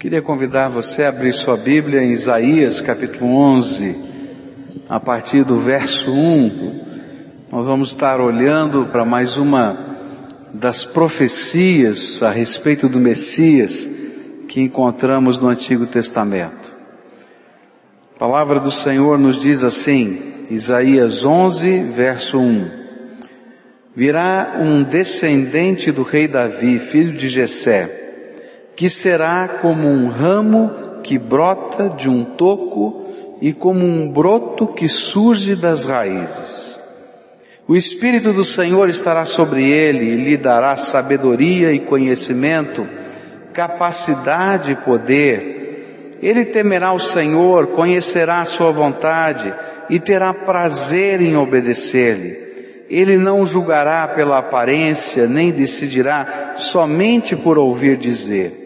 Queria convidar você a abrir sua Bíblia em Isaías capítulo 11, a partir do verso 1. Nós vamos estar olhando para mais uma das profecias a respeito do Messias que encontramos no Antigo Testamento. A palavra do Senhor nos diz assim, Isaías 11, verso 1. Virá um descendente do rei Davi, filho de Jessé, que será como um ramo que brota de um toco e como um broto que surge das raízes. O Espírito do Senhor estará sobre ele e lhe dará sabedoria e conhecimento, capacidade e poder. Ele temerá o Senhor, conhecerá a sua vontade e terá prazer em obedecer-lhe. Ele não julgará pela aparência, nem decidirá somente por ouvir dizer,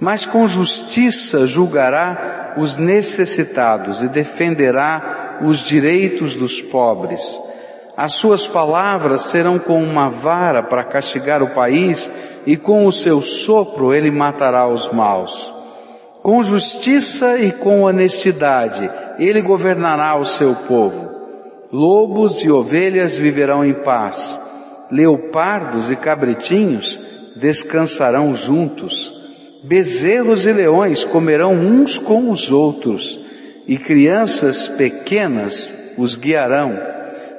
mas com justiça julgará os necessitados e defenderá os direitos dos pobres. As suas palavras serão como uma vara para castigar o país, e com o seu sopro ele matará os maus. Com justiça e com honestidade ele governará o seu povo. Lobos e ovelhas viverão em paz, leopardos e cabritinhos descansarão juntos, bezerros e leões comerão uns com os outros, e crianças pequenas os guiarão.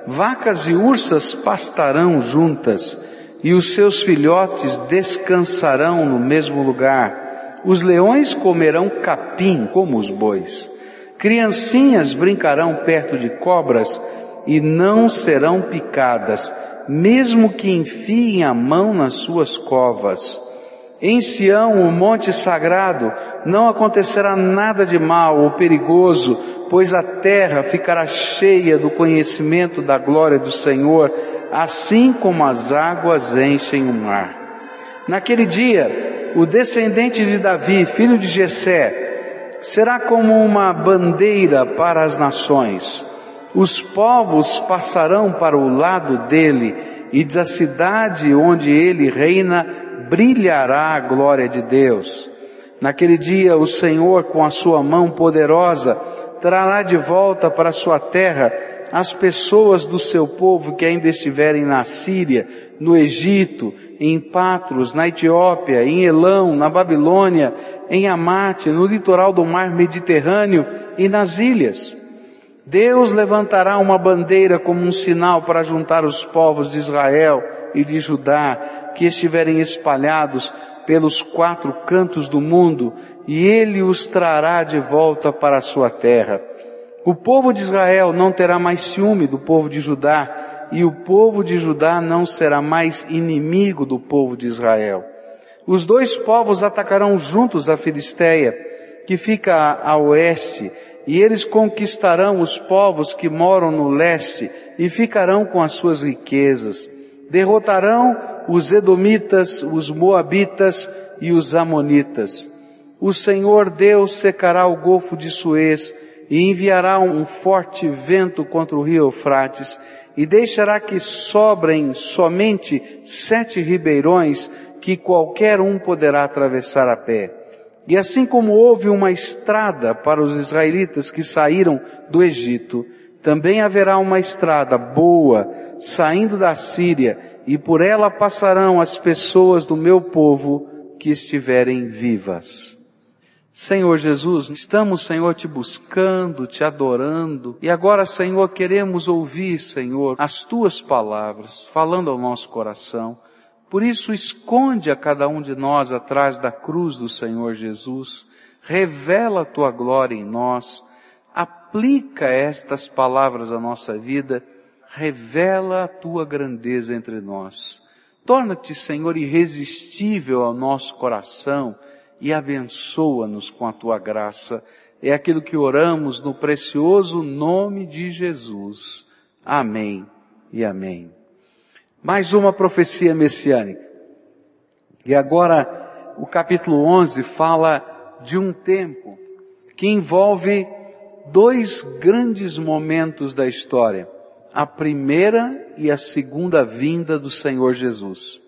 Vacas e ursas pastarão juntas, e os seus filhotes descansarão no mesmo lugar. Os leões comerão capim como os bois. Criancinhas brincarão perto de cobras e não serão picadas, mesmo que enfiem a mão nas suas covas. Em Sião, o monte sagrado, não acontecerá nada de mal ou perigoso, pois a terra ficará cheia do conhecimento da glória do Senhor, assim como as águas enchem o mar. Naquele dia, o descendente de Davi, filho de Jessé, será como uma bandeira para as nações. Os povos passarão para o lado dele e da cidade onde ele reina brilhará a glória de Deus. Naquele dia o Senhor com a sua mão poderosa trará de volta para sua terra as pessoas do seu povo que ainda estiverem na Síria, no Egito, em Patros, na Etiópia, em Elão, na Babilônia, em Amate, no litoral do mar Mediterrâneo e nas ilhas. Deus levantará uma bandeira como um sinal para juntar os povos de Israel e de Judá que estiverem espalhados pelos quatro cantos do mundo e ele os trará de volta para a sua terra. O povo de Israel não terá mais ciúme do povo de Judá, e o povo de Judá não será mais inimigo do povo de Israel. Os dois povos atacarão juntos a Filisteia, que fica a oeste, e eles conquistarão os povos que moram no leste e ficarão com as suas riquezas. Derrotarão os edomitas, os moabitas e os amonitas. O Senhor Deus secará o golfo de Suez e enviará um forte vento contra o rio Eufrates e deixará que sobrem somente sete ribeirões que qualquer um poderá atravessar a pé. E assim como houve uma estrada para os israelitas que saíram do Egito, também haverá uma estrada boa saindo da Síria e por ela passarão as pessoas do meu povo que estiverem vivas. Senhor Jesus, estamos, Senhor, te buscando, te adorando, e agora, Senhor, queremos ouvir, Senhor, as tuas palavras falando ao nosso coração. Por isso, esconde a cada um de nós atrás da cruz do Senhor Jesus, revela a tua glória em nós, aplica estas palavras à nossa vida, revela a tua grandeza entre nós. Torna-te, Senhor, irresistível ao nosso coração, e abençoa-nos com a tua graça. É aquilo que oramos no precioso nome de Jesus. Amém e amém. Mais uma profecia messiânica. E agora o capítulo 11 fala de um tempo que envolve dois grandes momentos da história. A primeira e a segunda vinda do Senhor Jesus.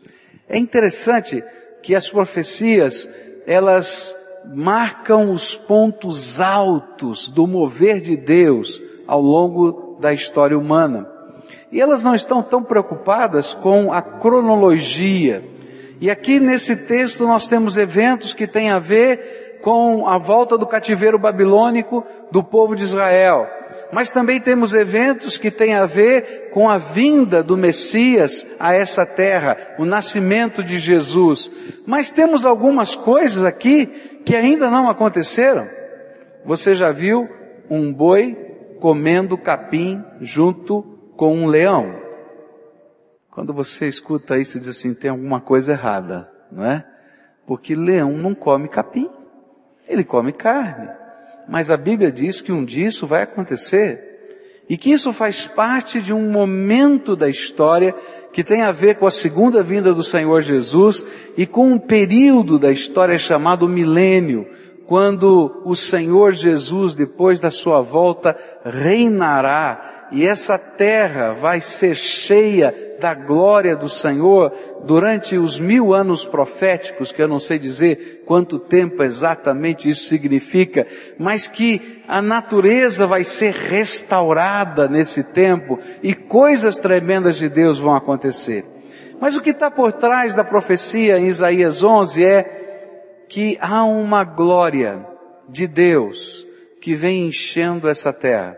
É interessante que as profecias elas marcam os pontos altos do mover de Deus ao longo da história humana. E elas não estão tão preocupadas com a cronologia. E aqui nesse texto nós temos eventos que têm a ver com a volta do cativeiro babilônico do povo de Israel. Mas também temos eventos que têm a ver com a vinda do Messias a essa terra, o nascimento de Jesus. Mas temos algumas coisas aqui que ainda não aconteceram. Você já viu um boi comendo capim junto com um leão? Quando você escuta isso, diz assim, tem alguma coisa errada, não é? Porque leão não come capim, ele come carne. Mas a Bíblia diz que um dia isso vai acontecer. E que isso faz parte de um momento da história que tem a ver com a segunda vinda do Senhor Jesus e com um período da história chamado milênio, quando o Senhor Jesus, depois da sua volta, reinará e essa terra vai ser cheia da glória do Senhor durante os mil anos proféticos, que eu não sei dizer quanto tempo exatamente isso significa, mas que a natureza vai ser restaurada nesse tempo e coisas tremendas de Deus vão acontecer. Mas o que está por trás da profecia em Isaías 11 é que há uma glória de Deus que vem enchendo essa terra.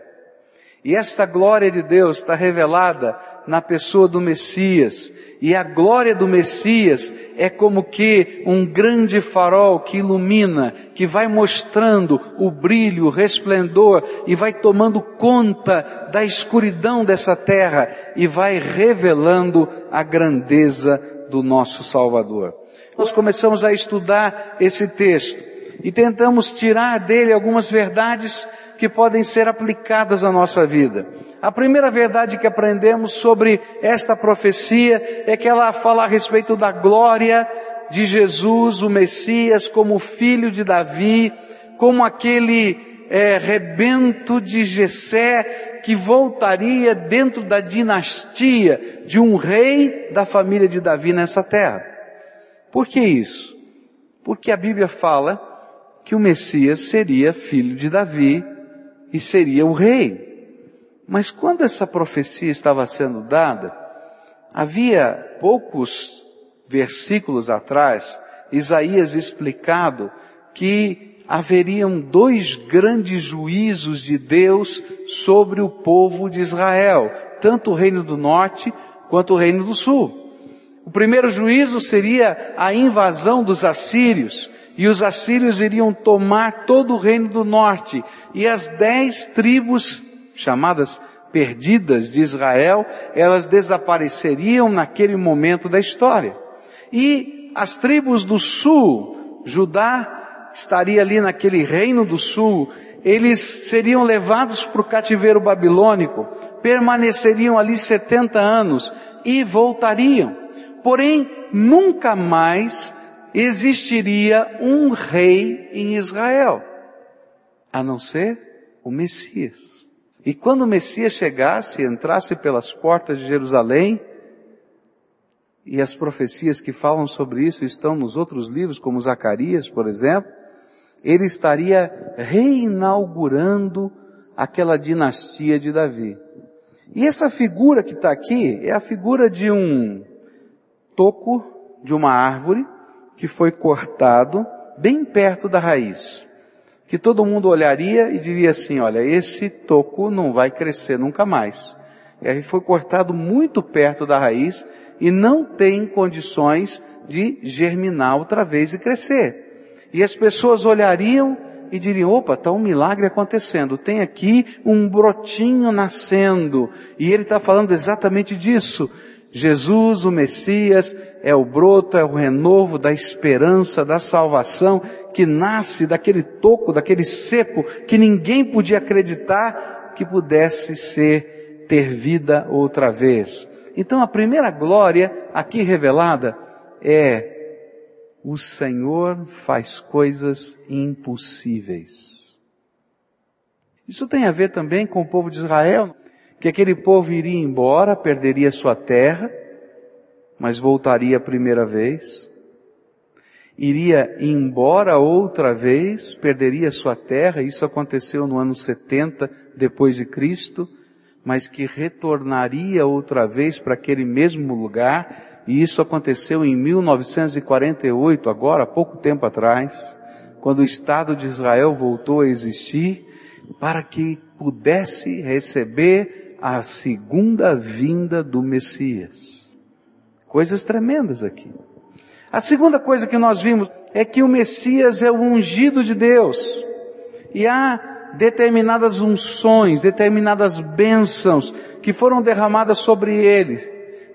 E esta glória de Deus está revelada na pessoa do Messias. E a glória do Messias é como que um grande farol que ilumina, que vai mostrando o brilho, o resplendor e vai tomando conta da escuridão dessa terra e vai revelando a grandeza do nosso Salvador nós começamos a estudar esse texto e tentamos tirar dele algumas verdades que podem ser aplicadas à nossa vida. A primeira verdade que aprendemos sobre esta profecia é que ela fala a respeito da glória de Jesus, o Messias, como filho de Davi, como aquele é, rebento de Jessé que voltaria dentro da dinastia de um rei da família de Davi nessa terra. Por que isso? Porque a Bíblia fala que o Messias seria filho de Davi e seria o rei. Mas quando essa profecia estava sendo dada, havia poucos versículos atrás, Isaías explicado que haveriam dois grandes juízos de Deus sobre o povo de Israel, tanto o reino do norte quanto o reino do sul. O primeiro juízo seria a invasão dos assírios, e os assírios iriam tomar todo o reino do norte, e as dez tribos, chamadas perdidas de Israel, elas desapareceriam naquele momento da história. E as tribos do sul, Judá estaria ali naquele reino do sul, eles seriam levados para o cativeiro babilônico, permaneceriam ali 70 anos e voltariam. Porém, nunca mais existiria um rei em Israel, a não ser o Messias. E quando o Messias chegasse, entrasse pelas portas de Jerusalém, e as profecias que falam sobre isso estão nos outros livros, como Zacarias, por exemplo, ele estaria reinaugurando aquela dinastia de Davi. E essa figura que está aqui é a figura de um toco de uma árvore que foi cortado bem perto da raiz. Que todo mundo olharia e diria assim, olha, esse toco não vai crescer nunca mais. E aí foi cortado muito perto da raiz e não tem condições de germinar outra vez e crescer. E as pessoas olhariam e diriam, opa, está um milagre acontecendo. Tem aqui um brotinho nascendo. E ele está falando exatamente disso. Jesus, o Messias, é o broto, é o renovo da esperança, da salvação, que nasce daquele toco, daquele cepo, que ninguém podia acreditar que pudesse ser, ter vida outra vez. Então a primeira glória aqui revelada é o Senhor faz coisas impossíveis. Isso tem a ver também com o povo de Israel que aquele povo iria embora, perderia sua terra, mas voltaria a primeira vez. iria embora outra vez, perderia sua terra, isso aconteceu no ano 70 depois de Cristo, mas que retornaria outra vez para aquele mesmo lugar, e isso aconteceu em 1948, agora, pouco tempo atrás, quando o Estado de Israel voltou a existir, para que pudesse receber a segunda vinda do Messias. Coisas tremendas aqui. A segunda coisa que nós vimos é que o Messias é o ungido de Deus. E há determinadas unções, determinadas bênçãos que foram derramadas sobre ele.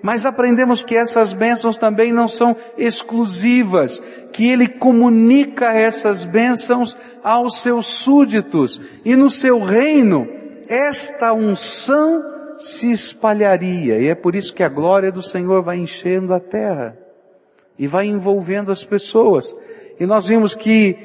Mas aprendemos que essas bênçãos também não são exclusivas, que ele comunica essas bênçãos aos seus súditos. E no seu reino, esta unção se espalharia. E é por isso que a glória do Senhor vai enchendo a terra e vai envolvendo as pessoas. E nós vimos que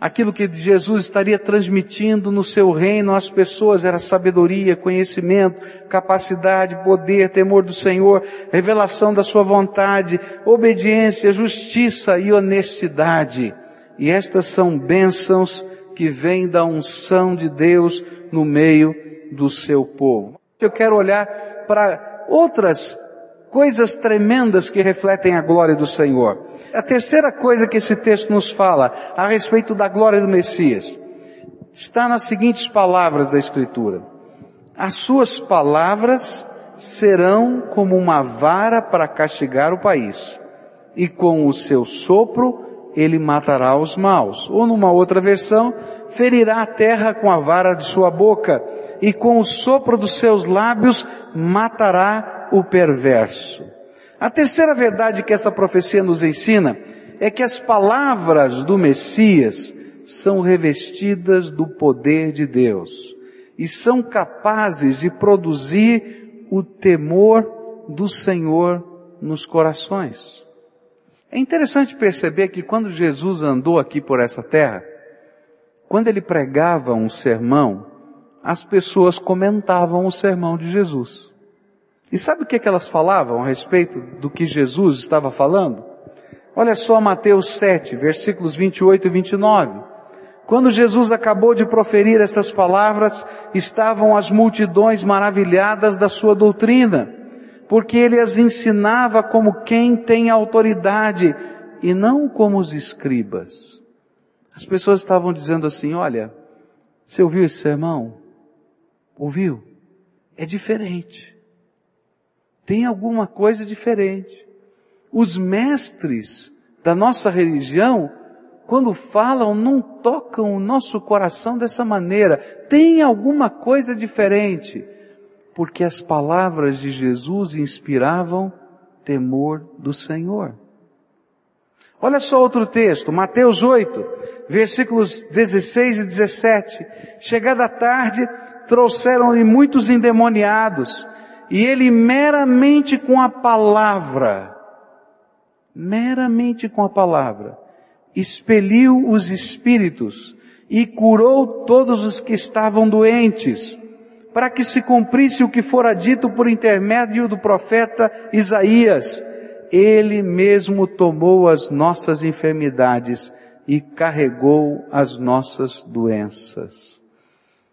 aquilo que Jesus estaria transmitindo no seu reino às pessoas era sabedoria, conhecimento, capacidade, poder, temor do Senhor, revelação da sua vontade, obediência, justiça e honestidade. E estas são bênçãos que vêm da unção de Deus no meio do seu povo. Eu quero olhar para outras coisas tremendas que refletem a glória do Senhor. A terceira coisa que esse texto nos fala a respeito da glória do Messias está nas seguintes palavras da Escritura. As suas palavras serão como uma vara para castigar o país, e com o seu sopro ele matará os maus. Ou numa outra versão, ferirá a terra com a vara de sua boca, e com o sopro dos seus lábios matará o perverso. A terceira verdade que essa profecia nos ensina é que as palavras do Messias são revestidas do poder de Deus e são capazes de produzir o temor do Senhor nos corações. É interessante perceber que quando Jesus andou aqui por essa terra, quando ele pregava um sermão, as pessoas comentavam o sermão de Jesus. E sabe o que, é que elas falavam a respeito do que Jesus estava falando? Olha só Mateus 7, versículos 28 e 29. Quando Jesus acabou de proferir essas palavras, estavam as multidões maravilhadas da sua doutrina, porque ele as ensinava como quem tem autoridade e não como os escribas. As pessoas estavam dizendo assim: Olha, você ouviu esse sermão? Ouviu? É diferente tem alguma coisa diferente. Os mestres da nossa religião, quando falam, não tocam o nosso coração dessa maneira. Tem alguma coisa diferente. Porque as palavras de Jesus inspiravam temor do Senhor. Olha só outro texto, Mateus 8, versículos 16 e 17. Chegada a tarde, trouxeram-lhe muitos endemoniados e ele meramente com a palavra, meramente com a palavra, expeliu os espíritos e curou todos os que estavam doentes, para que se cumprisse o que fora dito por intermédio do profeta Isaías. Ele mesmo tomou as nossas enfermidades e carregou as nossas doenças.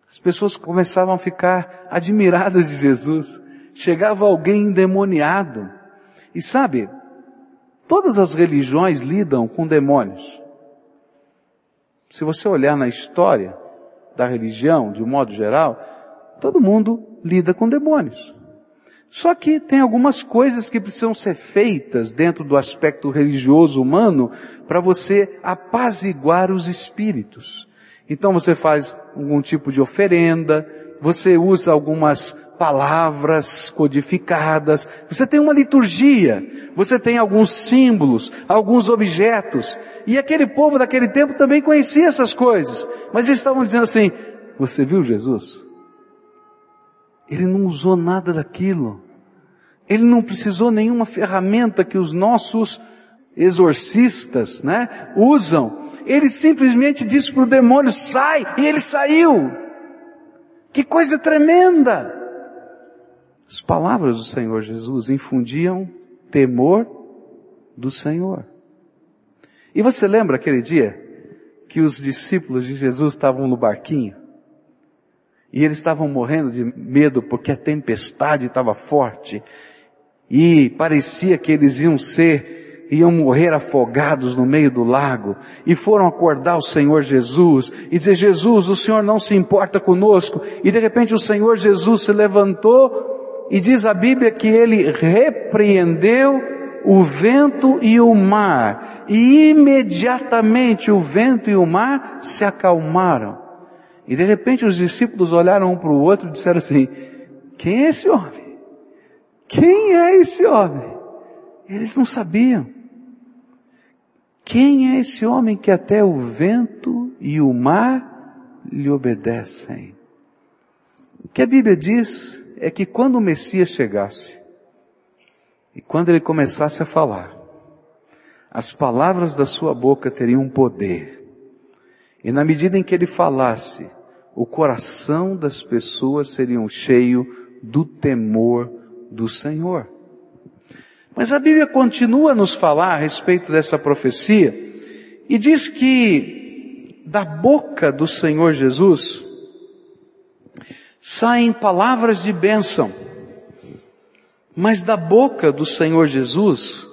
As pessoas começavam a ficar admiradas de Jesus chegava alguém endemoniado. E sabe, todas as religiões lidam com demônios. Se você olhar na história da religião, de um modo geral, todo mundo lida com demônios. Só que tem algumas coisas que precisam ser feitas dentro do aspecto religioso humano para você apaziguar os espíritos. Então você faz algum tipo de oferenda, você usa algumas palavras codificadas, você tem uma liturgia, você tem alguns símbolos, alguns objetos, e aquele povo daquele tempo também conhecia essas coisas, mas eles estavam dizendo assim, você viu Jesus? Ele não usou nada daquilo, ele não precisou nenhuma ferramenta que os nossos exorcistas, né, usam, ele simplesmente disse para o demônio, sai, e ele saiu. Que coisa tremenda! As palavras do Senhor Jesus infundiam temor do Senhor. E você lembra aquele dia que os discípulos de Jesus estavam no barquinho? E eles estavam morrendo de medo porque a tempestade estava forte. E parecia que eles iam ser, iam morrer afogados no meio do lago. E foram acordar o Senhor Jesus e dizer, Jesus, o Senhor não se importa conosco. E de repente o Senhor Jesus se levantou e diz a Bíblia que ele repreendeu o vento e o mar, e imediatamente o vento e o mar se acalmaram. E de repente os discípulos olharam um para o outro e disseram assim: Quem é esse homem? Quem é esse homem? Eles não sabiam. Quem é esse homem que até o vento e o mar lhe obedecem? O que a Bíblia diz é que quando o Messias chegasse, e quando ele começasse a falar, as palavras da sua boca teriam poder. E na medida em que ele falasse, o coração das pessoas seria cheio do temor do Senhor. Mas a Bíblia continua a nos falar a respeito dessa profecia e diz que da boca do Senhor Jesus saem palavras de bênção mas da boca do Senhor Jesus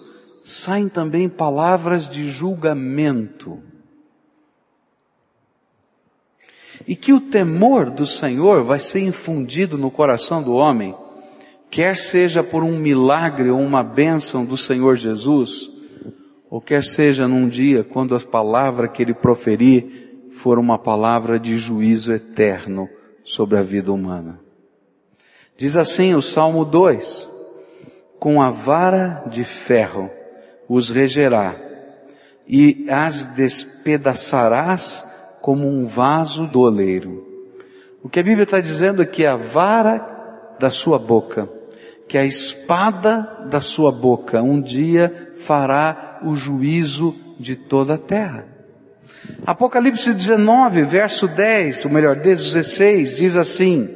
saem também palavras de julgamento. E que o temor do Senhor vai ser infundido no coração do homem, quer seja por um milagre ou uma bênção do Senhor Jesus, ou quer seja num dia quando a palavra que ele proferir for uma palavra de juízo eterno sobre a vida humana. Diz assim o Salmo 2, com a vara de ferro os regerá e as despedaçarás como um vaso do oleiro. O que a Bíblia está dizendo é que a vara da sua boca, que a espada da sua boca um dia fará o juízo de toda a terra. Apocalipse 19, verso 10, ou melhor, 16, diz assim,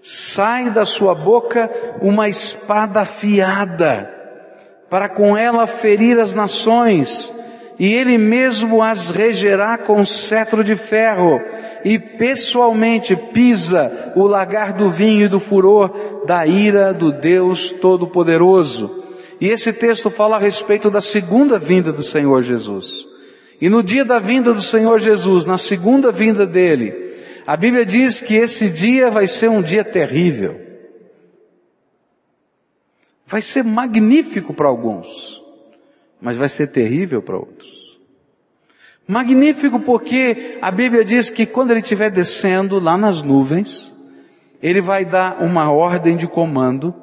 sai da sua boca uma espada afiada, para com ela ferir as nações, e ele mesmo as regerá com cetro de ferro, e pessoalmente pisa o lagar do vinho e do furor da ira do Deus Todo-Poderoso. E esse texto fala a respeito da segunda vinda do Senhor Jesus. E no dia da vinda do Senhor Jesus, na segunda vinda dele, a Bíblia diz que esse dia vai ser um dia terrível. Vai ser magnífico para alguns, mas vai ser terrível para outros. Magnífico porque a Bíblia diz que quando ele estiver descendo lá nas nuvens, ele vai dar uma ordem de comando,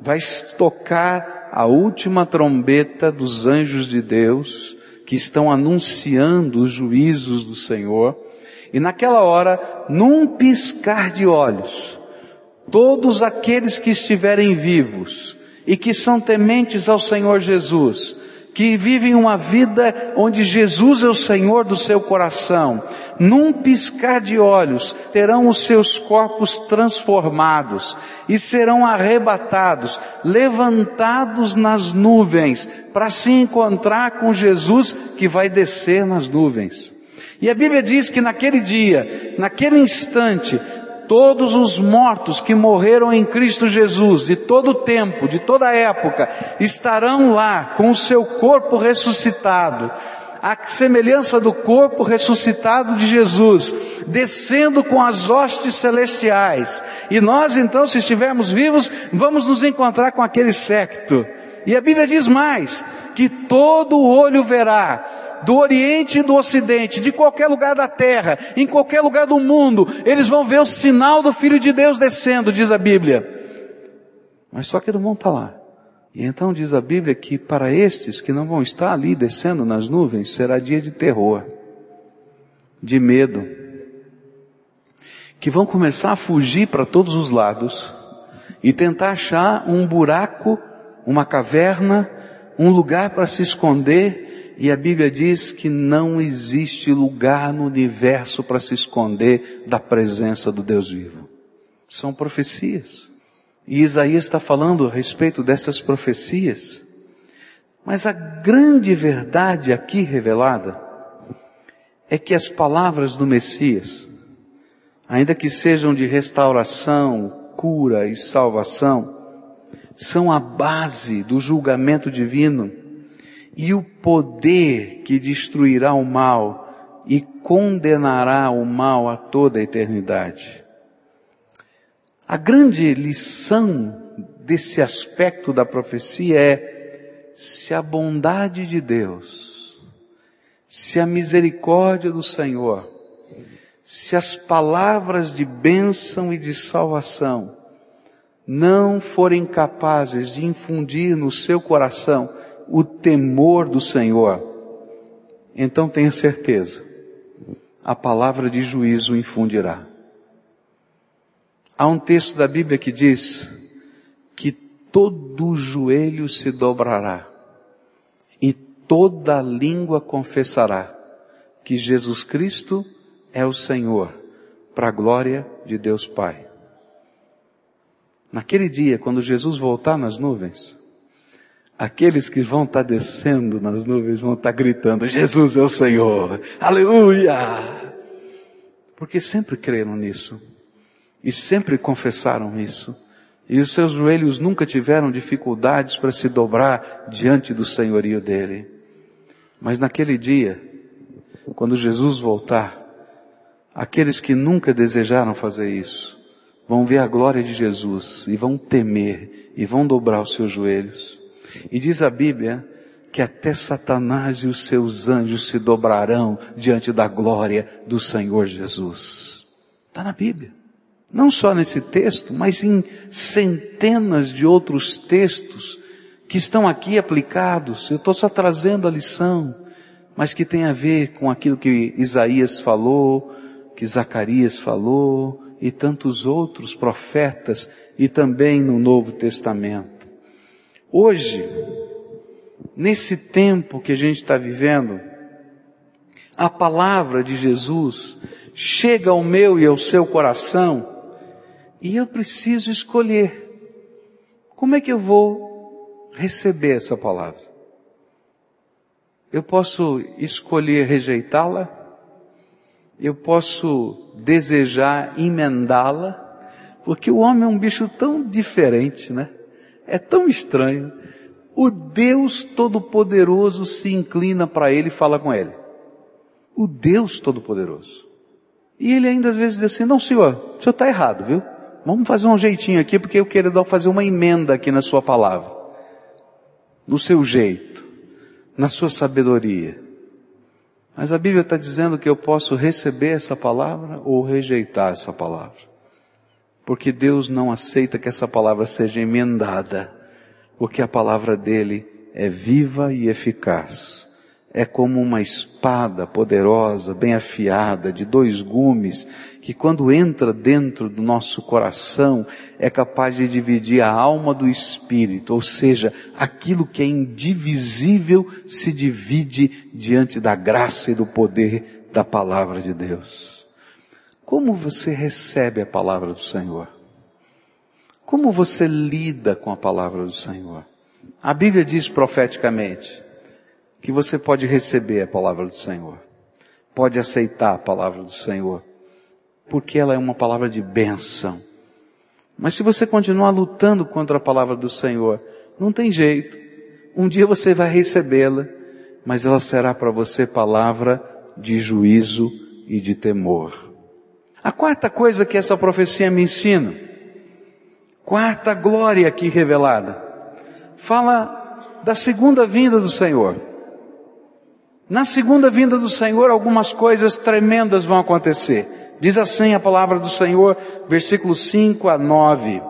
vai tocar a última trombeta dos anjos de Deus que estão anunciando os juízos do Senhor. E naquela hora, num piscar de olhos, todos aqueles que estiverem vivos e que são tementes ao Senhor Jesus, que vivem uma vida onde Jesus é o Senhor do seu coração, num piscar de olhos terão os seus corpos transformados e serão arrebatados, levantados nas nuvens, para se encontrar com Jesus que vai descer nas nuvens. E a Bíblia diz que naquele dia, naquele instante, todos os mortos que morreram em Cristo Jesus, de todo o tempo, de toda época, estarão lá com o seu corpo ressuscitado, a semelhança do corpo ressuscitado de Jesus, descendo com as hostes celestiais. E nós então, se estivermos vivos, vamos nos encontrar com aquele secto. E a Bíblia diz mais, que todo olho verá, do Oriente e do Ocidente, de qualquer lugar da terra, em qualquer lugar do mundo, eles vão ver o sinal do Filho de Deus descendo, diz a Bíblia. Mas só que não vão estar lá. E então diz a Bíblia que para estes que não vão estar ali descendo nas nuvens, será dia de terror, de medo, que vão começar a fugir para todos os lados e tentar achar um buraco, uma caverna, um lugar para se esconder e a Bíblia diz que não existe lugar no universo para se esconder da presença do Deus vivo. São profecias. E Isaías está falando a respeito dessas profecias. Mas a grande verdade aqui revelada é que as palavras do Messias, ainda que sejam de restauração, cura e salvação, são a base do julgamento divino e o poder que destruirá o mal e condenará o mal a toda a eternidade. A grande lição desse aspecto da profecia é se a bondade de Deus, se a misericórdia do Senhor, se as palavras de bênção e de salvação não forem capazes de infundir no seu coração o temor do Senhor, então tenha certeza, a palavra de juízo infundirá. Há um texto da Bíblia que diz que todo joelho se dobrará e toda língua confessará que Jesus Cristo é o Senhor, para a glória de Deus Pai. Naquele dia, quando Jesus voltar nas nuvens, aqueles que vão estar descendo nas nuvens vão estar gritando, Jesus é o Senhor, aleluia! Porque sempre creram nisso e sempre confessaram isso. E os seus joelhos nunca tiveram dificuldades para se dobrar diante do senhorio dele. Mas naquele dia, quando Jesus voltar, aqueles que nunca desejaram fazer isso, vão ver a glória de Jesus e vão temer e vão dobrar os seus joelhos. E diz a Bíblia que até Satanás e os seus anjos se dobrarão diante da glória do Senhor Jesus. Está na Bíblia. Não só nesse texto, mas em centenas de outros textos que estão aqui aplicados. Eu estou só trazendo a lição, mas que tem a ver com aquilo que Isaías falou, que Zacarias falou e tantos outros profetas e também no Novo Testamento. Hoje, nesse tempo que a gente está vivendo, a palavra de Jesus chega ao meu e ao seu coração e eu preciso escolher. Como é que eu vou receber essa palavra? Eu posso escolher rejeitá-la? Eu posso desejar emendá-la? Porque o homem é um bicho tão diferente, né? É tão estranho. O Deus Todo-Poderoso se inclina para ele e fala com ele. O Deus Todo-Poderoso. E ele ainda às vezes diz assim, não senhor, o senhor está errado, viu? Vamos fazer um jeitinho aqui, porque eu quero fazer uma emenda aqui na sua palavra. No seu jeito, na sua sabedoria. Mas a Bíblia está dizendo que eu posso receber essa palavra ou rejeitar essa palavra. Porque Deus não aceita que essa palavra seja emendada, porque a palavra dele é viva e eficaz. É como uma espada poderosa, bem afiada, de dois gumes, que quando entra dentro do nosso coração é capaz de dividir a alma do espírito, ou seja, aquilo que é indivisível se divide diante da graça e do poder da palavra de Deus. Como você recebe a palavra do Senhor? Como você lida com a palavra do Senhor? A Bíblia diz profeticamente, que você pode receber a palavra do Senhor, pode aceitar a palavra do Senhor, porque ela é uma palavra de bênção. Mas se você continuar lutando contra a palavra do Senhor, não tem jeito. Um dia você vai recebê-la, mas ela será para você palavra de juízo e de temor. A quarta coisa que essa profecia me ensina, quarta glória aqui revelada, fala da segunda vinda do Senhor. Na segunda vinda do Senhor, algumas coisas tremendas vão acontecer. Diz assim a palavra do Senhor, versículos 5 a 9.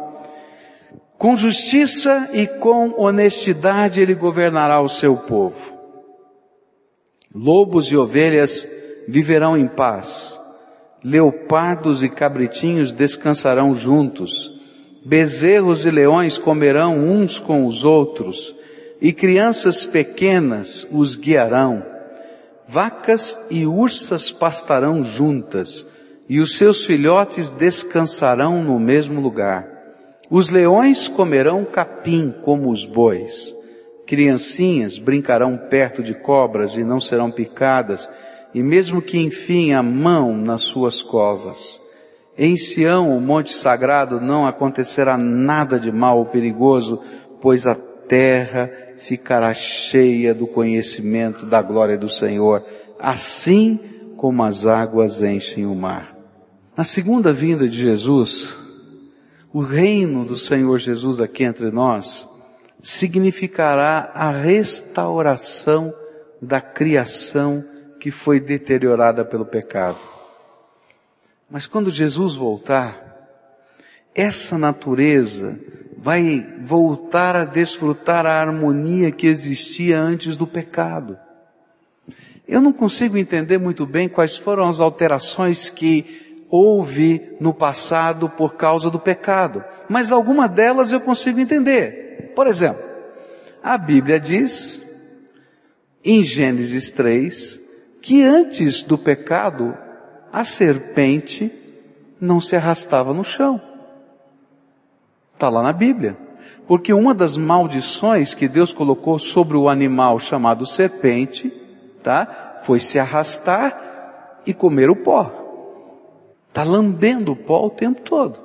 Com justiça e com honestidade ele governará o seu povo. Lobos e ovelhas viverão em paz. Leopardos e cabritinhos descansarão juntos. Bezerros e leões comerão uns com os outros. E crianças pequenas os guiarão Vacas e ursas pastarão juntas, e os seus filhotes descansarão no mesmo lugar. Os leões comerão capim como os bois, Criancinhas brincarão perto de cobras e não serão picadas, e mesmo que enfiem a mão nas suas covas. Em Sião, o monte sagrado, não acontecerá nada de mal ou perigoso, pois a terra ficará cheia do conhecimento da glória do Senhor, assim como as águas enchem o mar. Na segunda vinda de Jesus, o reino do Senhor Jesus aqui entre nós significará a restauração da criação que foi deteriorada pelo pecado. Mas quando Jesus voltar, essa natureza vai voltar a desfrutar a harmonia que existia antes do pecado. Eu não consigo entender muito bem quais foram as alterações que houve no passado por causa do pecado, mas alguma delas eu consigo entender. Por exemplo, a Bíblia diz, em Gênesis 3, que antes do pecado, a serpente não se arrastava no chão. Está lá na Bíblia. Porque uma das maldições que Deus colocou sobre o animal chamado serpente, tá? Foi se arrastar e comer o pó. Está lambendo o pó o tempo todo.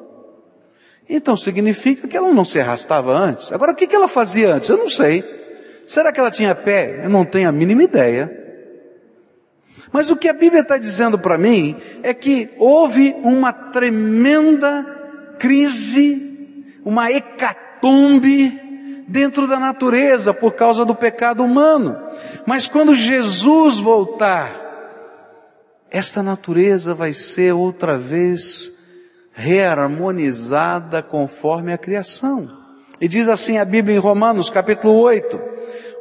Então significa que ela não se arrastava antes. Agora o que, que ela fazia antes? Eu não sei. Será que ela tinha pé? Eu não tenho a mínima ideia. Mas o que a Bíblia está dizendo para mim é que houve uma tremenda crise uma hecatombe dentro da natureza por causa do pecado humano. Mas quando Jesus voltar, esta natureza vai ser outra vez reharmonizada conforme a criação. E diz assim a Bíblia em Romanos capítulo 8,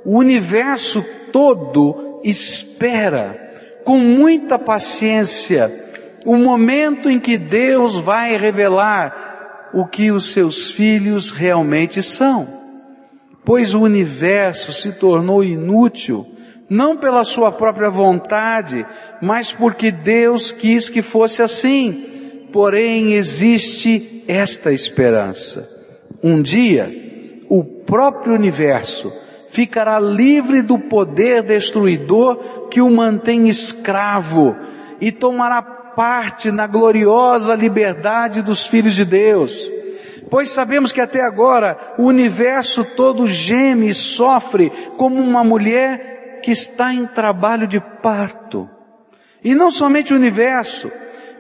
o universo todo espera com muita paciência o momento em que Deus vai revelar o que os seus filhos realmente são. Pois o universo se tornou inútil, não pela sua própria vontade, mas porque Deus quis que fosse assim. Porém, existe esta esperança. Um dia, o próprio universo ficará livre do poder destruidor que o mantém escravo e tomará parte na gloriosa liberdade dos filhos de Deus. Pois sabemos que até agora o universo todo geme e sofre como uma mulher que está em trabalho de parto. E não somente o universo,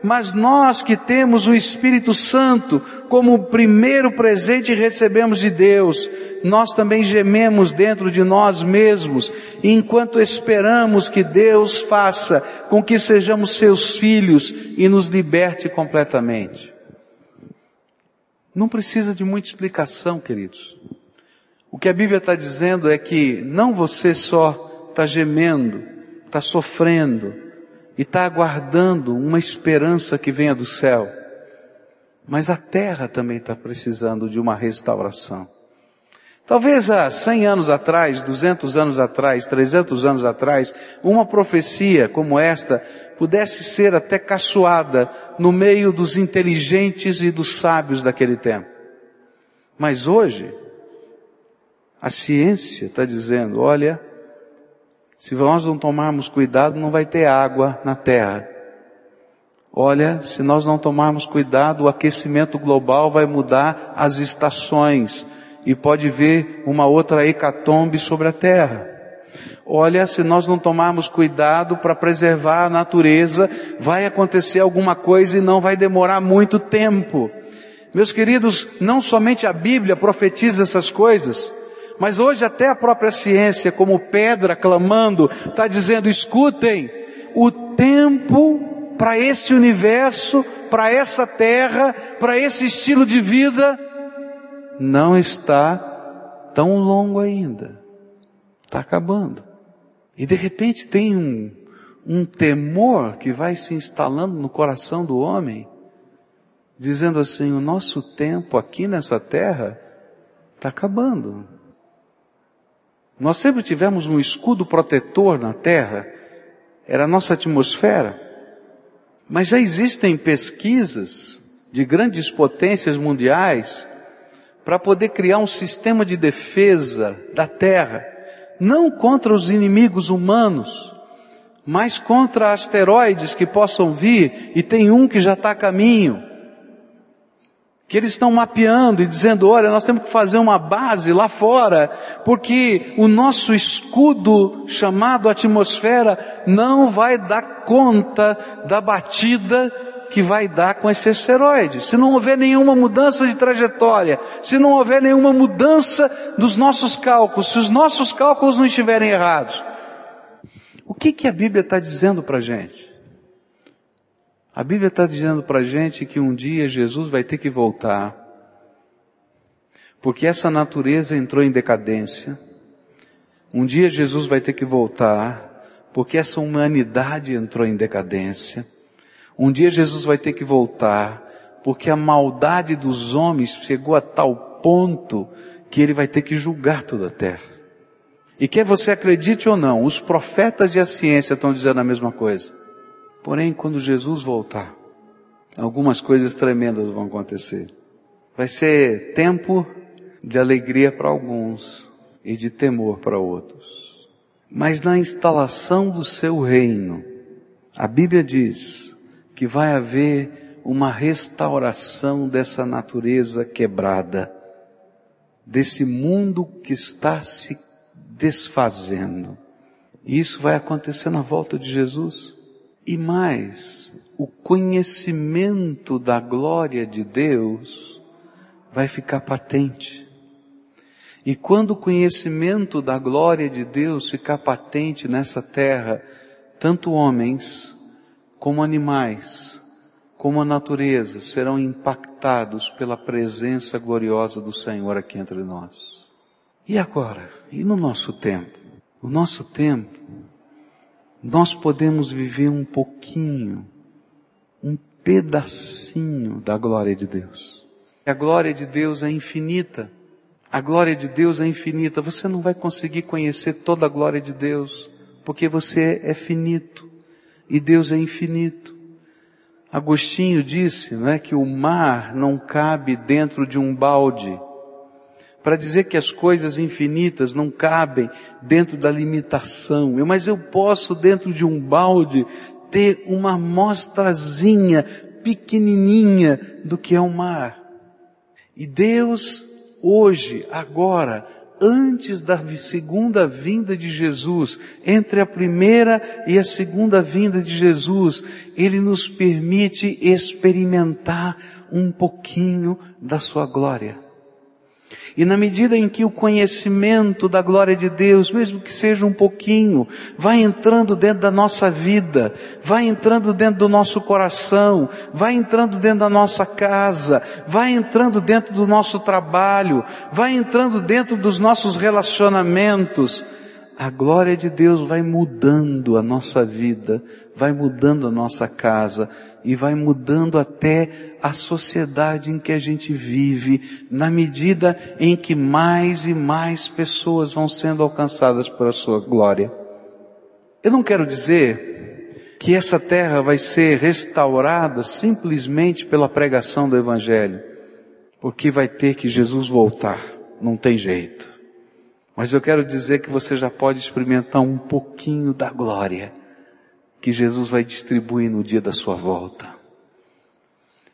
mas nós que temos o Espírito Santo como primeiro presente recebemos de Deus, nós também gememos dentro de nós mesmos, enquanto esperamos que Deus faça com que sejamos seus filhos e nos liberte completamente. Não precisa de muita explicação, queridos. O que a Bíblia está dizendo é que não você só está gemendo, está sofrendo, e está aguardando uma esperança que venha do céu. Mas a terra também está precisando de uma restauração. Talvez há 100 anos atrás, 200 anos atrás, 300 anos atrás, uma profecia como esta pudesse ser até caçoada no meio dos inteligentes e dos sábios daquele tempo. Mas hoje, a ciência está dizendo, olha, se nós não tomarmos cuidado, não vai ter água na terra. Olha, se nós não tomarmos cuidado, o aquecimento global vai mudar as estações e pode vir uma outra hecatombe sobre a terra. Olha, se nós não tomarmos cuidado para preservar a natureza, vai acontecer alguma coisa e não vai demorar muito tempo. Meus queridos, não somente a Bíblia profetiza essas coisas, mas hoje até a própria ciência, como pedra clamando, está dizendo, escutem, o tempo para esse universo, para essa terra, para esse estilo de vida, não está tão longo ainda. Está acabando. E de repente tem um, um temor que vai se instalando no coração do homem, dizendo assim, o nosso tempo aqui nessa terra está acabando. Nós sempre tivemos um escudo protetor na Terra, era a nossa atmosfera. Mas já existem pesquisas de grandes potências mundiais para poder criar um sistema de defesa da terra, não contra os inimigos humanos, mas contra asteroides que possam vir, e tem um que já está a caminho, que eles estão mapeando e dizendo, olha, nós temos que fazer uma base lá fora, porque o nosso escudo chamado atmosfera não vai dar conta da batida que vai dar com esse asteroide. Se não houver nenhuma mudança de trajetória, se não houver nenhuma mudança dos nossos cálculos, se os nossos cálculos não estiverem errados, o que, que a Bíblia está dizendo para a gente? A Bíblia está dizendo para a gente que um dia Jesus vai ter que voltar, porque essa natureza entrou em decadência. Um dia Jesus vai ter que voltar, porque essa humanidade entrou em decadência. Um dia Jesus vai ter que voltar, porque a maldade dos homens chegou a tal ponto que ele vai ter que julgar toda a terra. E quer você acredite ou não, os profetas e a ciência estão dizendo a mesma coisa. Porém, quando Jesus voltar, algumas coisas tremendas vão acontecer. Vai ser tempo de alegria para alguns e de temor para outros. Mas na instalação do seu reino, a Bíblia diz que vai haver uma restauração dessa natureza quebrada, desse mundo que está se desfazendo. E isso vai acontecer na volta de Jesus. E mais, o conhecimento da glória de Deus vai ficar patente. E quando o conhecimento da glória de Deus ficar patente nessa terra, tanto homens como animais, como a natureza serão impactados pela presença gloriosa do Senhor aqui entre nós. E agora? E no nosso tempo? O nosso tempo, nós podemos viver um pouquinho, um pedacinho da glória de Deus. A glória de Deus é infinita. A glória de Deus é infinita. Você não vai conseguir conhecer toda a glória de Deus, porque você é finito e Deus é infinito. Agostinho disse, não é, que o mar não cabe dentro de um balde para dizer que as coisas infinitas não cabem dentro da limitação. Mas eu posso, dentro de um balde, ter uma amostrazinha pequenininha do que é o mar. E Deus, hoje, agora, antes da segunda vinda de Jesus, entre a primeira e a segunda vinda de Jesus, Ele nos permite experimentar um pouquinho da Sua glória. E na medida em que o conhecimento da glória de Deus, mesmo que seja um pouquinho, vai entrando dentro da nossa vida, vai entrando dentro do nosso coração, vai entrando dentro da nossa casa, vai entrando dentro do nosso trabalho, vai entrando dentro dos nossos relacionamentos, a glória de Deus vai mudando a nossa vida, vai mudando a nossa casa e vai mudando até a sociedade em que a gente vive, na medida em que mais e mais pessoas vão sendo alcançadas pela sua glória. Eu não quero dizer que essa terra vai ser restaurada simplesmente pela pregação do Evangelho, porque vai ter que Jesus voltar, não tem jeito. Mas eu quero dizer que você já pode experimentar um pouquinho da glória que Jesus vai distribuir no dia da sua volta.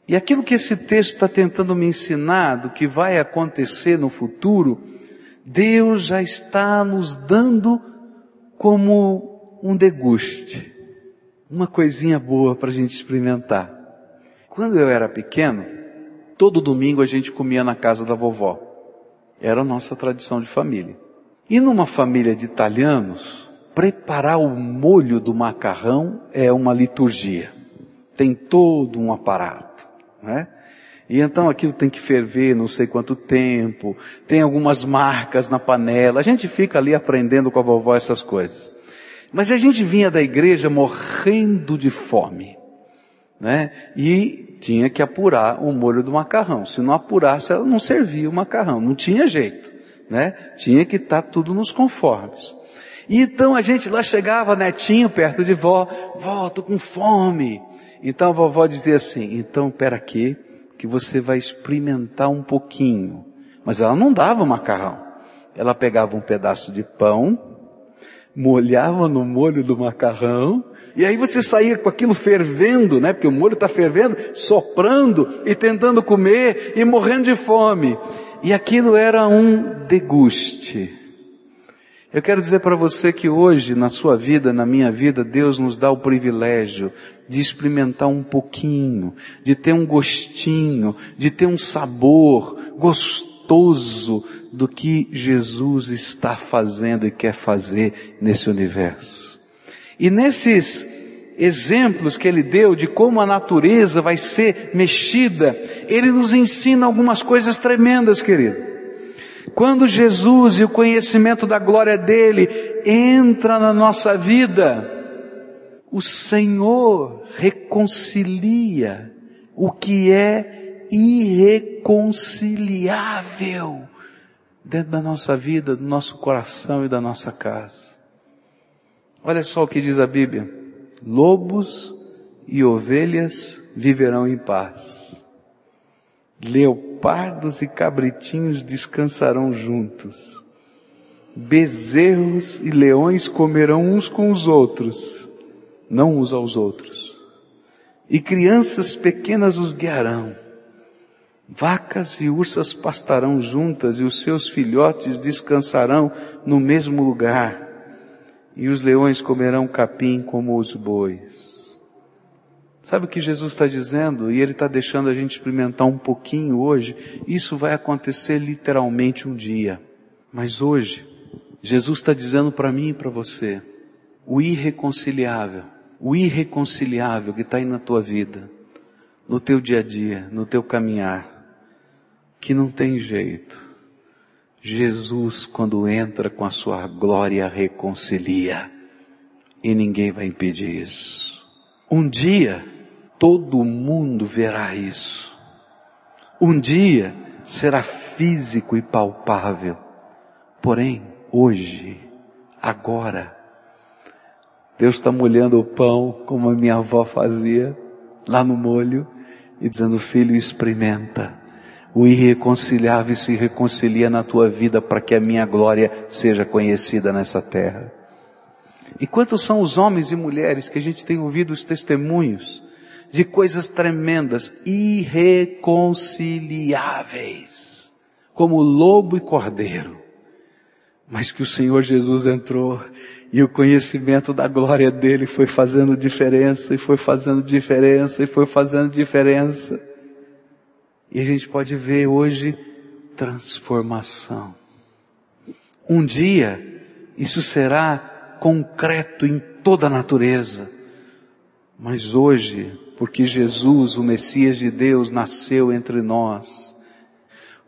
E aquilo que esse texto está tentando me ensinar do que vai acontecer no futuro, Deus já está nos dando como um deguste, uma coisinha boa para a gente experimentar. Quando eu era pequeno, todo domingo a gente comia na casa da vovó. Era a nossa tradição de família. E numa família de italianos, preparar o molho do macarrão é uma liturgia. Tem todo um aparato, né? E então aquilo tem que ferver não sei quanto tempo, tem algumas marcas na panela. A gente fica ali aprendendo com a vovó essas coisas. Mas a gente vinha da igreja morrendo de fome, né? E tinha que apurar o molho do macarrão. Se não apurasse, ela não servia o macarrão, não tinha jeito né? Tinha que estar tá tudo nos conformes. E então a gente lá chegava netinho perto de vó, vó, tô com fome. Então a vovó dizia assim, então pera aqui, que você vai experimentar um pouquinho. Mas ela não dava macarrão. Ela pegava um pedaço de pão, molhava no molho do macarrão, e aí você saía com aquilo fervendo, né? Porque o molho está fervendo, soprando e tentando comer e morrendo de fome. E aquilo era um deguste. Eu quero dizer para você que hoje, na sua vida, na minha vida, Deus nos dá o privilégio de experimentar um pouquinho, de ter um gostinho, de ter um sabor gostoso do que Jesus está fazendo e quer fazer nesse universo. E nesses exemplos que ele deu de como a natureza vai ser mexida, ele nos ensina algumas coisas tremendas, querido. Quando Jesus e o conhecimento da glória dele entra na nossa vida, o Senhor reconcilia o que é irreconciliável dentro da nossa vida, do nosso coração e da nossa casa. Olha só o que diz a Bíblia: lobos e ovelhas viverão em paz leopardos e cabritinhos descansarão juntos. Bezerros e leões comerão uns com os outros, não uns aos outros. E crianças pequenas os guiarão. Vacas e ursas pastarão juntas e os seus filhotes descansarão no mesmo lugar. E os leões comerão capim como os bois. Sabe o que Jesus está dizendo? E Ele está deixando a gente experimentar um pouquinho hoje. Isso vai acontecer literalmente um dia. Mas hoje, Jesus está dizendo para mim e para você, o irreconciliável, o irreconciliável que está aí na tua vida, no teu dia a dia, no teu caminhar, que não tem jeito. Jesus, quando entra com a sua glória, reconcilia. E ninguém vai impedir isso. Um dia, Todo mundo verá isso. Um dia será físico e palpável. Porém, hoje, agora, Deus está molhando o pão como a minha avó fazia, lá no molho, e dizendo, filho, experimenta. O irreconciliável se reconcilia na tua vida para que a minha glória seja conhecida nessa terra. E quantos são os homens e mulheres que a gente tem ouvido os testemunhos de coisas tremendas, irreconciliáveis, como lobo e cordeiro. Mas que o Senhor Jesus entrou e o conhecimento da glória dele foi fazendo diferença, e foi fazendo diferença, e foi fazendo diferença. E a gente pode ver hoje transformação. Um dia, isso será concreto em toda a natureza. Mas hoje, porque Jesus, o Messias de Deus, nasceu entre nós.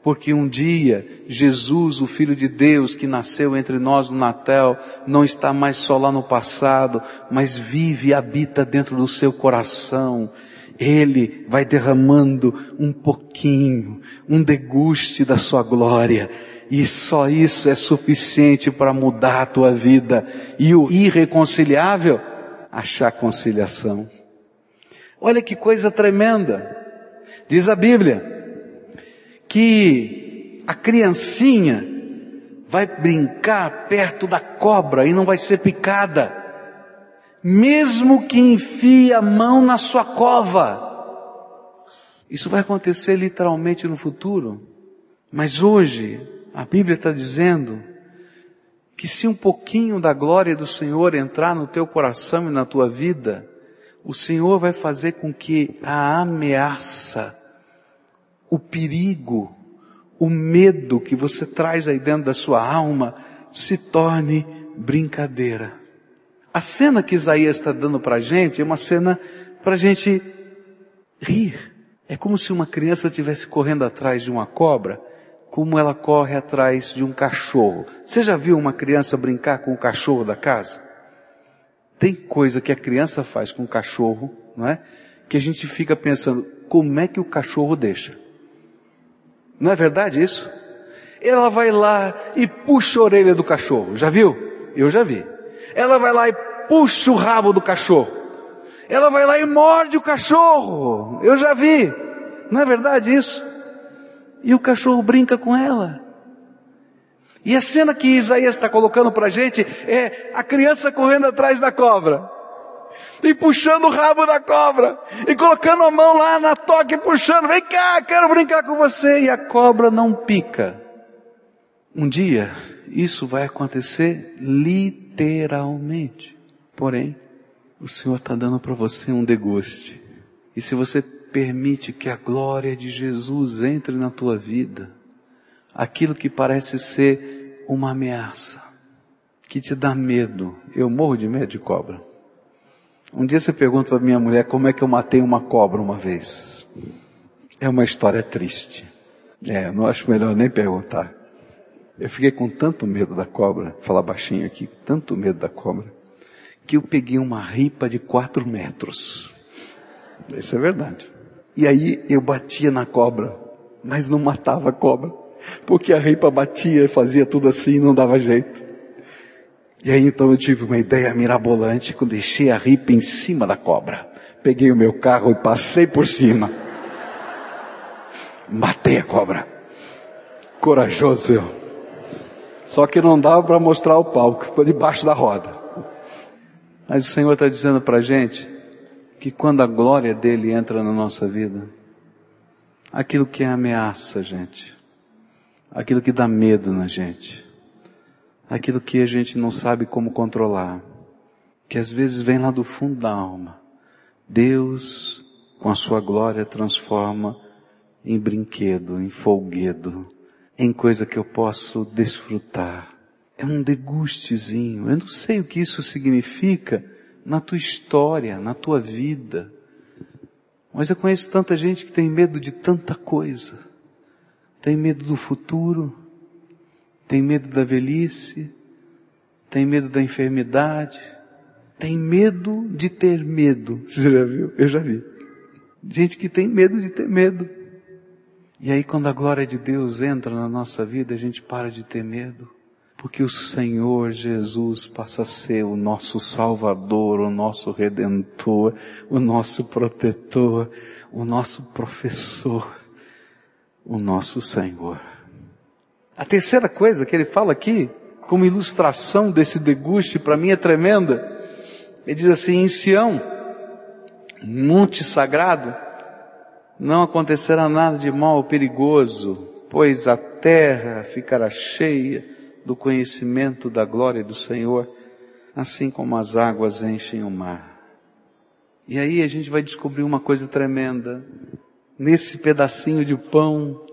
Porque um dia Jesus, o Filho de Deus, que nasceu entre nós no Natal, não está mais só lá no passado, mas vive e habita dentro do seu coração. Ele vai derramando um pouquinho, um deguste da sua glória. E só isso é suficiente para mudar a tua vida. E o irreconciliável, achar conciliação. Olha que coisa tremenda. Diz a Bíblia que a criancinha vai brincar perto da cobra e não vai ser picada, mesmo que enfie a mão na sua cova. Isso vai acontecer literalmente no futuro. Mas hoje, a Bíblia está dizendo que se um pouquinho da glória do Senhor entrar no teu coração e na tua vida, o Senhor vai fazer com que a ameaça, o perigo, o medo que você traz aí dentro da sua alma se torne brincadeira. A cena que Isaías está dando para a gente é uma cena para a gente rir. É como se uma criança estivesse correndo atrás de uma cobra, como ela corre atrás de um cachorro. Você já viu uma criança brincar com o cachorro da casa? Tem coisa que a criança faz com o cachorro, não é? Que a gente fica pensando, como é que o cachorro deixa? Não é verdade isso? Ela vai lá e puxa a orelha do cachorro, já viu? Eu já vi. Ela vai lá e puxa o rabo do cachorro. Ela vai lá e morde o cachorro. Eu já vi. Não é verdade isso? e o cachorro brinca com ela. E a cena que Isaías está colocando para a gente é a criança correndo atrás da cobra. E puxando o rabo da cobra. E colocando a mão lá na toca e puxando. Vem cá, quero brincar com você. E a cobra não pica. Um dia, isso vai acontecer literalmente. Porém, o Senhor está dando para você um deguste. E se você permite que a glória de Jesus entre na tua vida, aquilo que parece ser uma ameaça, que te dá medo. Eu morro de medo de cobra. Um dia você pergunta para minha mulher como é que eu matei uma cobra uma vez. É uma história triste. É, não acho melhor nem perguntar. Eu fiquei com tanto medo da cobra, falar baixinho aqui, tanto medo da cobra, que eu peguei uma ripa de quatro metros. Isso é verdade. E aí eu batia na cobra, mas não matava a cobra, porque a ripa batia e fazia tudo assim, não dava jeito. E aí então eu tive uma ideia mirabolante, quando deixei a ripa em cima da cobra. Peguei o meu carro e passei por cima. Matei a cobra. Corajoso eu. Só que não dava para mostrar o palco, ficou debaixo da roda. Mas o Senhor está dizendo para a gente que quando a glória dele entra na nossa vida, aquilo que é ameaça, gente, aquilo que dá medo na gente, aquilo que a gente não sabe como controlar, que às vezes vem lá do fundo da alma, Deus, com a sua glória, transforma em brinquedo, em folguedo, em coisa que eu posso desfrutar. É um degustezinho. Eu não sei o que isso significa na tua história, na tua vida. Mas eu conheço tanta gente que tem medo de tanta coisa. Tem medo do futuro, tem medo da velhice, tem medo da enfermidade, tem medo de ter medo. Você já viu? Eu já vi. Gente que tem medo de ter medo. E aí quando a glória de Deus entra na nossa vida, a gente para de ter medo. Porque o Senhor Jesus passa a ser o nosso Salvador, o nosso Redentor, o nosso protetor, o nosso professor, o nosso Senhor. A terceira coisa que ele fala aqui, como ilustração desse deguste, para mim é tremenda. Ele diz assim, em Sião, monte sagrado, não acontecerá nada de mal ou perigoso, pois a terra ficará cheia do conhecimento da glória do Senhor, assim como as águas enchem o mar. E aí a gente vai descobrir uma coisa tremenda. Nesse pedacinho de pão,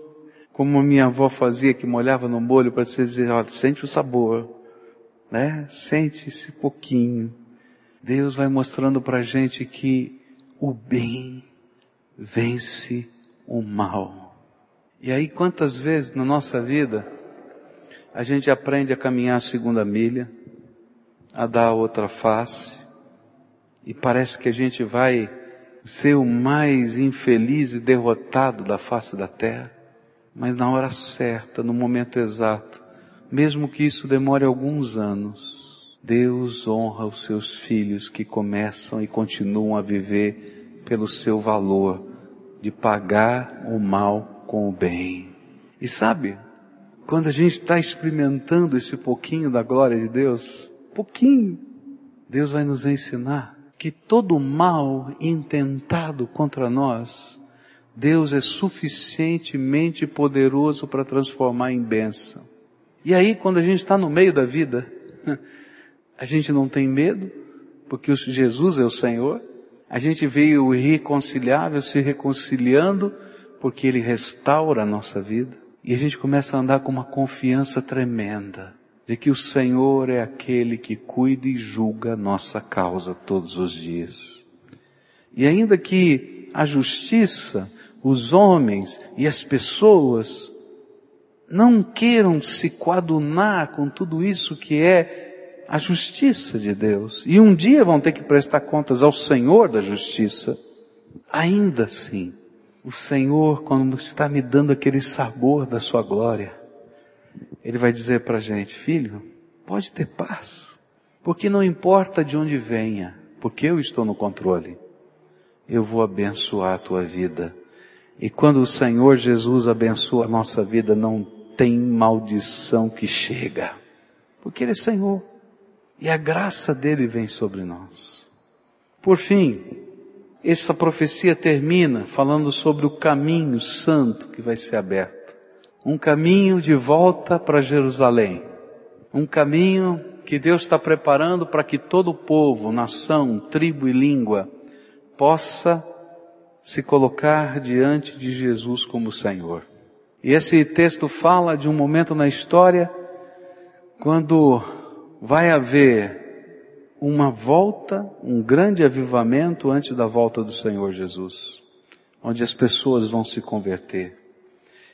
como minha avó fazia, que molhava no molho para você dizer, olha, sente o sabor, né? Sente esse pouquinho. Deus vai mostrando para a gente que o bem vence o mal. E aí quantas vezes na nossa vida a gente aprende a caminhar a segunda milha, a dar a outra face, e parece que a gente vai ser o mais infeliz e derrotado da face da terra, mas na hora certa, no momento exato, mesmo que isso demore alguns anos, Deus honra os seus filhos que começam e continuam a viver pelo seu valor de pagar o mal com o bem. E sabe, quando a gente está experimentando esse pouquinho da glória de Deus, pouquinho, Deus vai nos ensinar que todo mal intentado contra nós, Deus é suficientemente poderoso para transformar em bênção. E aí, quando a gente está no meio da vida, a gente não tem medo, porque Jesus é o Senhor, a gente vê o irreconciliável se reconciliando porque ele restaura a nossa vida. E a gente começa a andar com uma confiança tremenda de que o Senhor é aquele que cuida e julga a nossa causa todos os dias. E ainda que a justiça, os homens e as pessoas não queiram se coadunar com tudo isso que é a justiça de Deus. E um dia vão ter que prestar contas ao Senhor da justiça. Ainda assim, o Senhor, quando está me dando aquele sabor da sua glória, Ele vai dizer para a gente, filho, pode ter paz, porque não importa de onde venha, porque eu estou no controle, eu vou abençoar a tua vida E quando o Senhor Jesus abençoa a nossa vida, não tem maldição que chega. Porque Ele é Senhor. E a graça dele vem sobre nós. Por fim, essa profecia termina falando sobre o caminho santo que vai ser aberto. Um caminho de volta para Jerusalém. Um caminho que Deus está preparando para que todo povo, nação, tribo e língua possa se colocar diante de Jesus como Senhor. E esse texto fala de um momento na história quando vai haver uma volta, um grande avivamento antes da volta do Senhor Jesus, onde as pessoas vão se converter.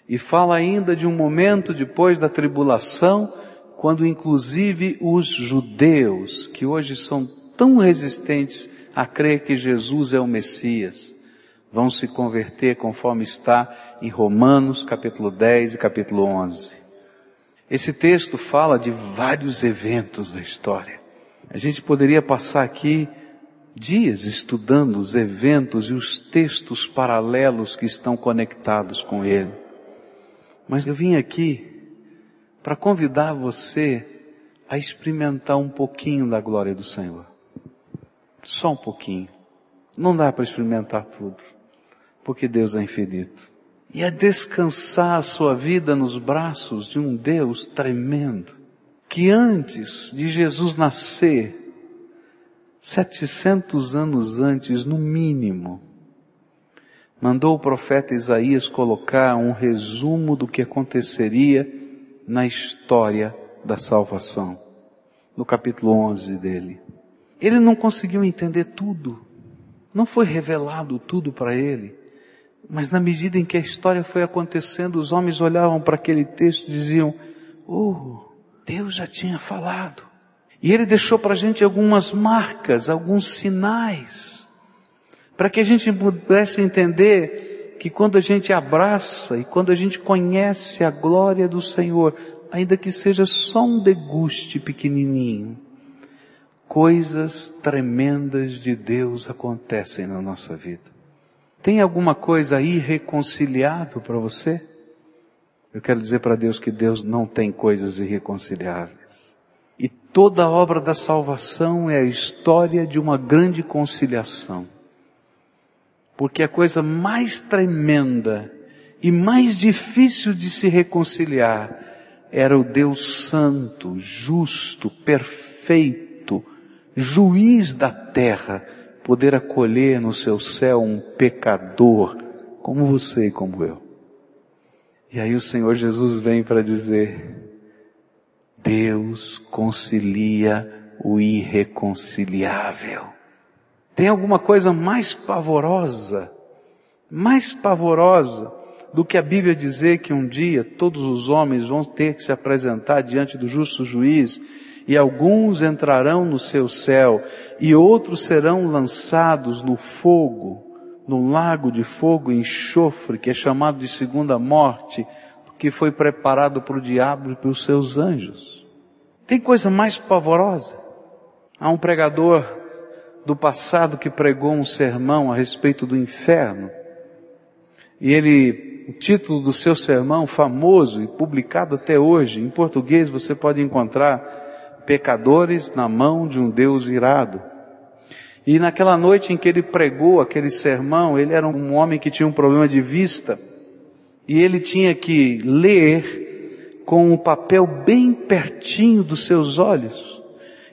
E fala ainda de um momento depois da tribulação, quando inclusive os judeus, que hoje são tão resistentes a crer que Jesus é o Messias, vão se converter conforme está em Romanos capítulo 10 e capítulo 11. Esse texto fala de vários eventos da história. A gente poderia passar aqui dias estudando os eventos e os textos paralelos que estão conectados com ele. Mas eu vim aqui para convidar você a experimentar um pouquinho da glória do Senhor. Só um pouquinho. Não dá para experimentar tudo, porque Deus é infinito e a descansar a sua vida nos braços de um Deus tremendo, que antes de Jesus nascer, 700 anos antes, no mínimo, mandou o profeta Isaías colocar um resumo do que aconteceria na história da salvação, no capítulo 11 dele. Ele não conseguiu entender tudo, não foi revelado tudo para ele. Mas na medida em que a história foi acontecendo, os homens olhavam para aquele texto e diziam, oh, Deus já tinha falado. E ele deixou para a gente algumas marcas, alguns sinais, para que a gente pudesse entender que quando a gente abraça e quando a gente conhece a glória do Senhor, ainda que seja só um deguste pequenininho, coisas tremendas de Deus acontecem na nossa vida. Tem alguma coisa irreconciliável para você? Eu quero dizer para Deus que Deus não tem coisas irreconciliáveis. E toda a obra da salvação é a história de uma grande conciliação. Porque a coisa mais tremenda e mais difícil de se reconciliar era o Deus santo, justo, perfeito, juiz da terra, poder acolher no seu céu um pecador como você e como eu. E aí o Senhor Jesus vem para dizer, Deus concilia o irreconciliável. Tem alguma coisa mais pavorosa, mais pavorosa do que a Bíblia dizer que um dia todos os homens vão ter que se apresentar diante do justo juiz e alguns entrarão no seu céu, e outros serão lançados no fogo, no lago de fogo e enxofre, que é chamado de segunda morte, que foi preparado para o diabo e para os seus anjos. Tem coisa mais pavorosa? Há um pregador do passado que pregou um sermão a respeito do inferno. E ele, o título do seu sermão, famoso e publicado até hoje, em português você pode encontrar, pecadores na mão de um Deus irado. E naquela noite em que ele pregou aquele sermão, ele era um homem que tinha um problema de vista, e ele tinha que ler com o um papel bem pertinho dos seus olhos.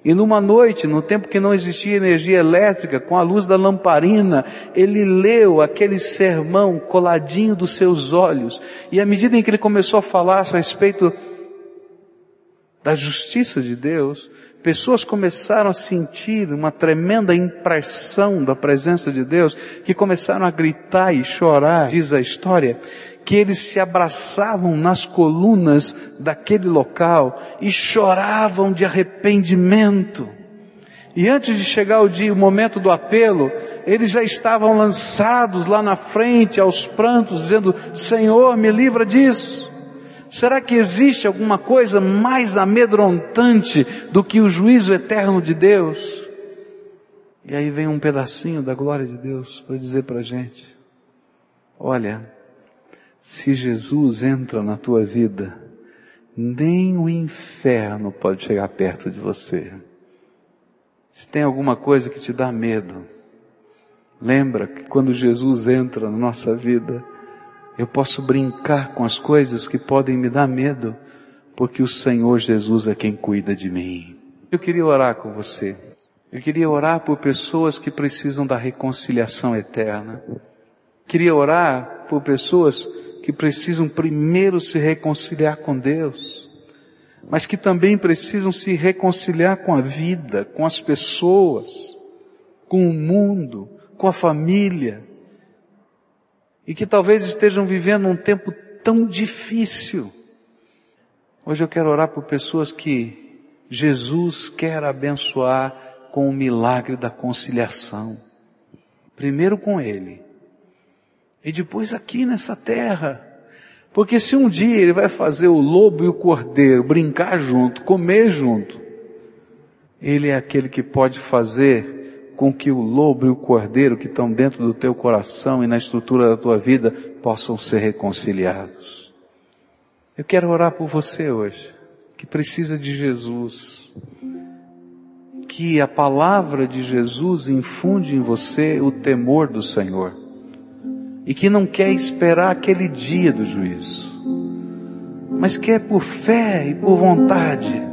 E numa noite, no tempo que não existia energia elétrica, com a luz da lamparina, ele leu aquele sermão coladinho dos seus olhos. E à medida em que ele começou a falar a respeito da justiça de Deus, pessoas começaram a sentir uma tremenda impressão da presença de Deus, que começaram a gritar e chorar, diz a história, que eles se abraçavam nas colunas daquele local e choravam de arrependimento. E antes de chegar o dia, o momento do apelo, eles já estavam lançados lá na frente aos prantos, dizendo: Senhor, me livra disso. Será que existe alguma coisa mais amedrontante do que o juízo eterno de Deus? E aí vem um pedacinho da glória de Deus para dizer para a gente: olha, Se Jesus entra na tua vida, nem o inferno pode chegar perto de você. Se tem alguma coisa que te dá medo, lembra que quando Jesus entra na nossa vida, eu posso brincar com as coisas que podem me dar medo, porque o Senhor Jesus é quem cuida de mim. Eu queria orar com você. Eu queria orar por pessoas que precisam da reconciliação eterna. Queria orar por pessoas que precisam primeiro se reconciliar com Deus, mas que também precisam se reconciliar com a vida, com as pessoas, com o mundo, com a família, e que talvez estejam vivendo um tempo tão difícil Hoje eu quero orar por pessoas que Jesus quer abençoar com o milagre da conciliação. Primeiro com Ele. E depois aqui nessa terra. Porque se um dia Ele vai fazer o lobo e o cordeiro brincar junto, comer junto, Ele é aquele que pode fazer com que o lobo e o cordeiro que estão dentro do teu coração e na estrutura da tua vida possam ser reconciliados. Eu quero orar por você hoje, que precisa de Jesus. Que a palavra de Jesus infunde em você o temor do Senhor. E que não quer esperar aquele dia do juízo. Mas quer por fé e por vontade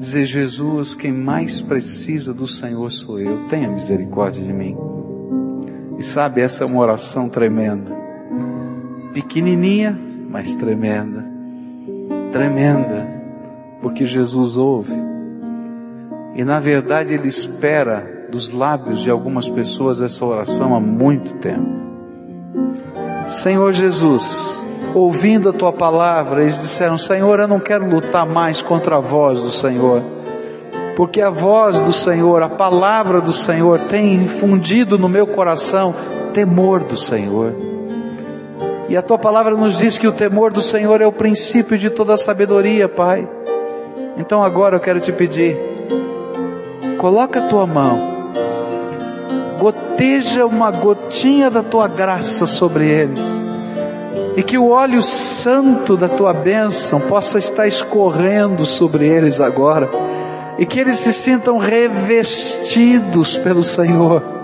dizer: Jesus, quem mais precisa do Senhor sou eu. Tenha misericórdia de mim. E sabe, essa é uma oração tremenda. Pequenininha, mas tremenda tremenda, porque Jesus ouve. E na verdade ele espera dos lábios de algumas pessoas essa oração há muito tempo. Senhor Jesus, ouvindo a tua palavra, eles disseram: Senhor, eu não quero lutar mais contra a voz do Senhor, porque a voz do Senhor, a palavra do Senhor tem infundido no meu coração temor do Senhor. E a tua palavra nos diz que o temor do Senhor é o princípio de toda a sabedoria, Pai. Então agora eu quero te pedir, coloca a tua mão, goteja uma gotinha da tua graça sobre eles, e que o óleo santo da tua bênção possa estar escorrendo sobre eles agora, e que eles se sintam revestidos pelo Senhor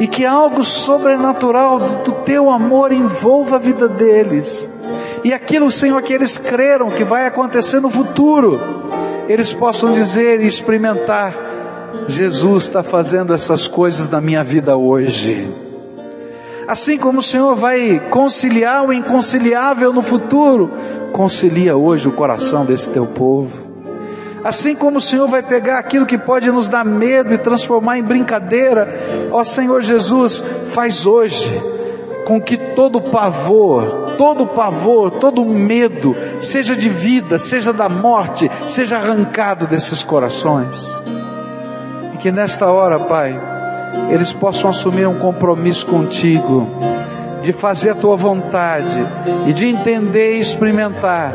e que algo sobrenatural do teu amor envolva a vida deles. E aquilo, Senhor, que eles creram que vai acontecer no futuro, eles possam dizer e experimentar: Jesus está fazendo essas coisas na minha vida hoje. Assim como o Senhor vai conciliar o inconciliável no futuro, concilia hoje o coração desse teu povo. Assim como o Senhor vai pegar aquilo que pode nos dar medo e transformar em brincadeira, ó Senhor Jesus, faz hoje com que todo pavor, todo pavor, todo medo, seja de vida, seja da morte, seja arrancado desses corações. E que nesta hora, Pai, eles possam assumir um compromisso contigo, de fazer a tua vontade e de entender e experimentar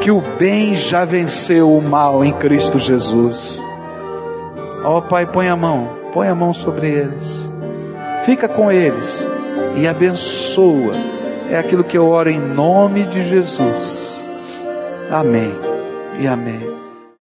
que o bem já venceu o mal em Cristo Jesus. Ó oh, Pai, põe a mão, põe a mão sobre eles, fica com eles e abençoa. É aquilo que eu oro em nome de Jesus. Amém e amém.